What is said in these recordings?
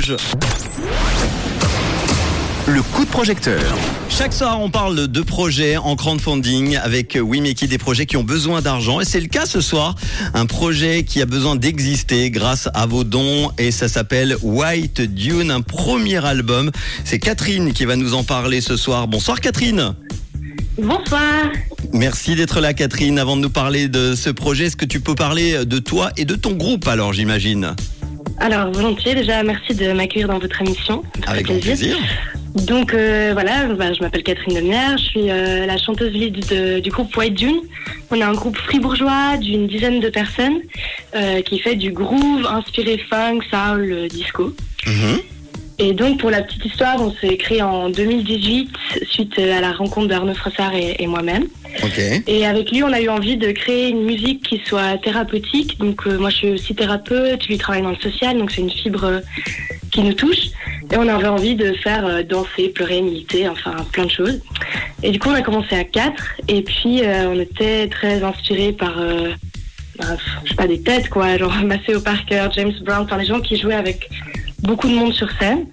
Rouge. Le coup de projecteur. Chaque soir, on parle de projets en crowdfunding avec Make It, des projets qui ont besoin d'argent. Et c'est le cas ce soir. Un projet qui a besoin d'exister grâce à vos dons. Et ça s'appelle White Dune, un premier album. C'est Catherine qui va nous en parler ce soir. Bonsoir Catherine. Bonsoir. Merci d'être là Catherine. Avant de nous parler de ce projet, est-ce que tu peux parler de toi et de ton groupe alors j'imagine? Alors volontiers, déjà merci de m'accueillir dans votre émission. Avec grand plaisir. Donc euh, voilà, bah, je m'appelle Catherine Demière, je suis euh, la chanteuse lead de- du groupe White Dune. On est un groupe fribourgeois d'une dizaine de personnes euh, qui fait du groove inspiré funk, soul, euh, disco. Mhm. Et donc pour la petite histoire, on s'est créé en 2018 suite à la rencontre d'Arnaud Frassard et, et moi-même. Ok. Et avec lui, on a eu envie de créer une musique qui soit thérapeutique. Donc euh, moi, je suis aussi thérapeute, lui il travaille dans le social, donc c'est une fibre euh, qui nous touche. Et on avait envie de faire euh, danser, pleurer, militer, enfin plein de choses. Et du coup, on a commencé à quatre. Et puis, on était très inspirés par, bah, je sais pas, des têtes, quoi. Genre Maceo Parker, James Brown, enfin les gens qui jouaient avec beaucoup de monde sur scène.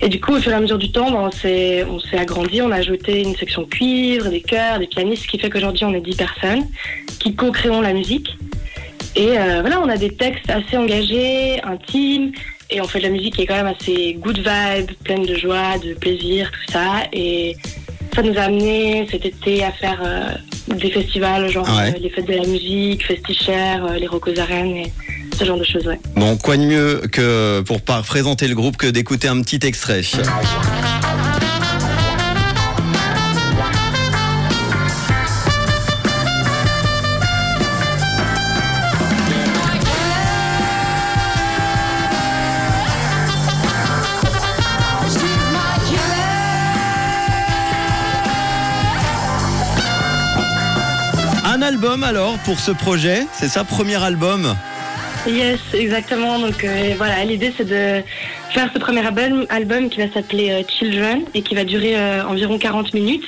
Et du coup, au fur et à mesure du temps, ben, on s'est on s'est agrandi, on a ajouté une section cuivre, des chœurs, des pianistes, ce qui fait qu'aujourd'hui, on est 10 personnes qui co-créons la musique. Et euh, voilà, on a des textes assez engagés, intimes, et on fait de la musique qui est quand même assez good vibe, pleine de joie, de plaisir, tout ça. Et ça nous a amené cet été à faire euh, des festivals, genre Ouais. euh, les fêtes de la musique, Festichère, euh, les Rocos Arènes, et ce genre de choses, ouais. Bon, quoi de mieux que pour présenter le groupe que d'écouter un petit extrait Un album alors pour ce projet, c'est ça, premier album? Yes, exactement. Donc euh, voilà, l'idée c'est de faire ce premier album, album qui va s'appeler euh, Children et qui va durer euh, environ 40 minutes.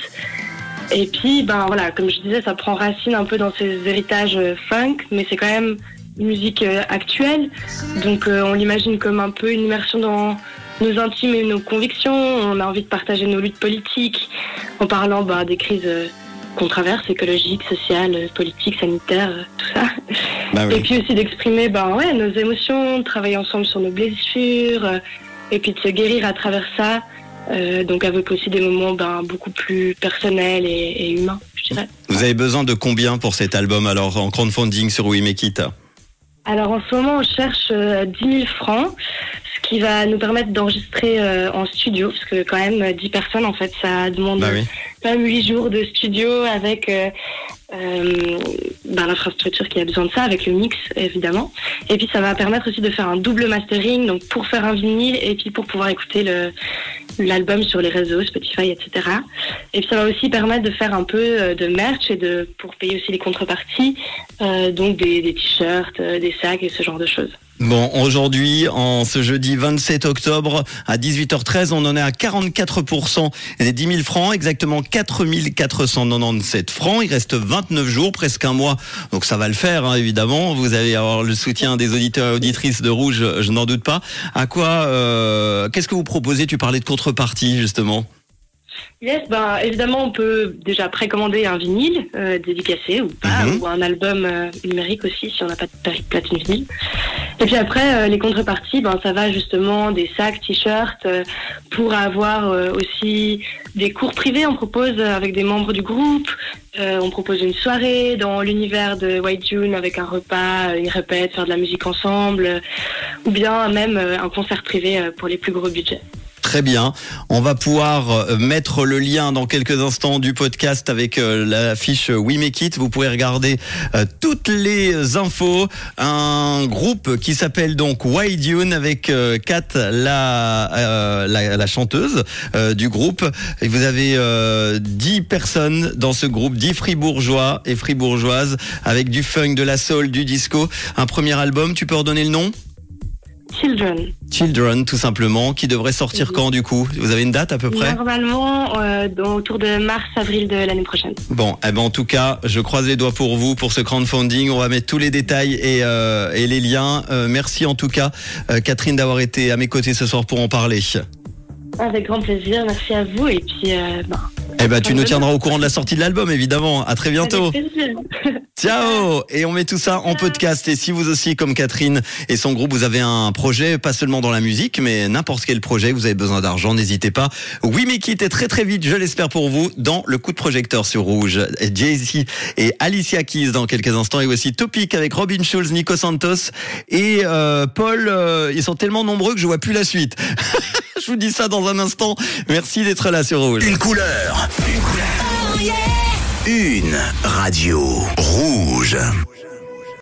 Et puis, ben voilà, comme je disais, ça prend racine un peu dans ces héritages euh, funk, mais c'est quand même une musique actuelle. Donc on l'imagine comme un peu une immersion dans nos intimes et nos convictions. On a envie de partager nos luttes politiques en parlant ben, des crises qu'on traverse, écologiques, sociales, politiques, sanitaires, tout ça. Bah Et puis aussi d'exprimer ben, ouais, nos émotions, de travailler ensemble sur nos blessures, euh, et puis de se guérir à travers ça. Euh, donc avec aussi des moments ben, beaucoup plus personnels et, et humains, je dirais. Vous avez besoin de combien pour cet album alors en crowdfunding sur We Make It Alors en ce moment, on cherche euh, 10 000 francs, ce qui va nous permettre d'enregistrer euh, en studio, parce que quand même euh, 10 personnes, en fait, ça demande Bah oui. quand même 8 jours de studio avec euh, ben, l'infrastructure qui a besoin de ça, avec le mix évidemment. Et puis ça va permettre aussi de faire un double mastering, donc pour faire un vinyle et puis pour pouvoir écouter le l'album sur les réseaux, Spotify, etc. Et puis ça va aussi permettre de faire un peu euh, de merch et de pour payer aussi les contreparties, euh, donc des, des t-shirts, euh, des sacs et ce genre de choses. Bon, aujourd'hui, en ce jeudi 27 octobre à 18h13, on en est à 44% des 10 000 francs, exactement 4 497 francs. Il reste 29 jours, presque un mois, donc ça va le faire, hein, évidemment. Vous allez avoir le soutien des auditeurs et auditrices de Rouge, je n'en doute pas. À quoi, euh, qu'est-ce que vous proposez? Tu parlais de contrepartie, justement. Yes, ben évidemment on peut déjà précommander un vinyle euh, dédicacé ou pas, Mhm. ou un album euh, numérique aussi si on n'a pas de pla- platine vinyle. Et puis après euh, les contreparties, ben ça va justement des sacs, t-shirts pour avoir aussi des cours privés. On propose avec des membres du groupe. On propose une soirée dans l'univers de White June avec un repas, une répète, faire de la musique ensemble, ou bien même un concert privé pour les plus gros budgets. Très bien. On va pouvoir euh, mettre le lien dans quelques instants du podcast avec euh, la fiche We Make It. Vous pourrez regarder euh, toutes les infos. Un groupe qui s'appelle donc White Dune avec euh, Kat, la, euh, la, chanteuse euh, du groupe. Et vous avez euh, 10 personnes dans ce groupe, 10 fribourgeois et fribourgeoises avec du funk, de la soul, du disco. Un premier album, tu peux redonner le nom? Children. Children, tout simplement, qui devrait sortir quand du coup? Vous avez une date à peu près? Normalement, euh, autour de mars-avril de l'année prochaine. Bon, eh ben en tout cas, je croise les doigts pour vous pour ce crowdfunding. On va mettre tous les détails et, euh, et les liens. Euh, merci en tout cas, Catherine, d'avoir été à mes côtés ce soir pour en parler. Avec grand plaisir, merci à vous et puis ben, Eh ben, tu nous tiendras au courant de la sortie de l'album, évidemment. À très bientôt. avec plaisir. Ciao Et on met tout ça en podcast. Et si vous aussi, comme Catherine et son groupe, vous avez un projet, pas seulement dans la musique, mais n'importe quel projet, vous avez besoin d'argent, n'hésitez pas. Oui, mais quitte très très vite, je l'espère pour vous, dans le coup de projecteur sur Rouge. Jay-Z et Alicia Keys dans quelques instants. Et aussi Topic avec Robin Schulz, Nico Santos et euh, Paul. euh, ils sont tellement nombreux que je vois plus la suite. je vous dis ça dans un instant. Merci d'être là sur Rouge. Une couleur. Une couleur. Une radio rouge.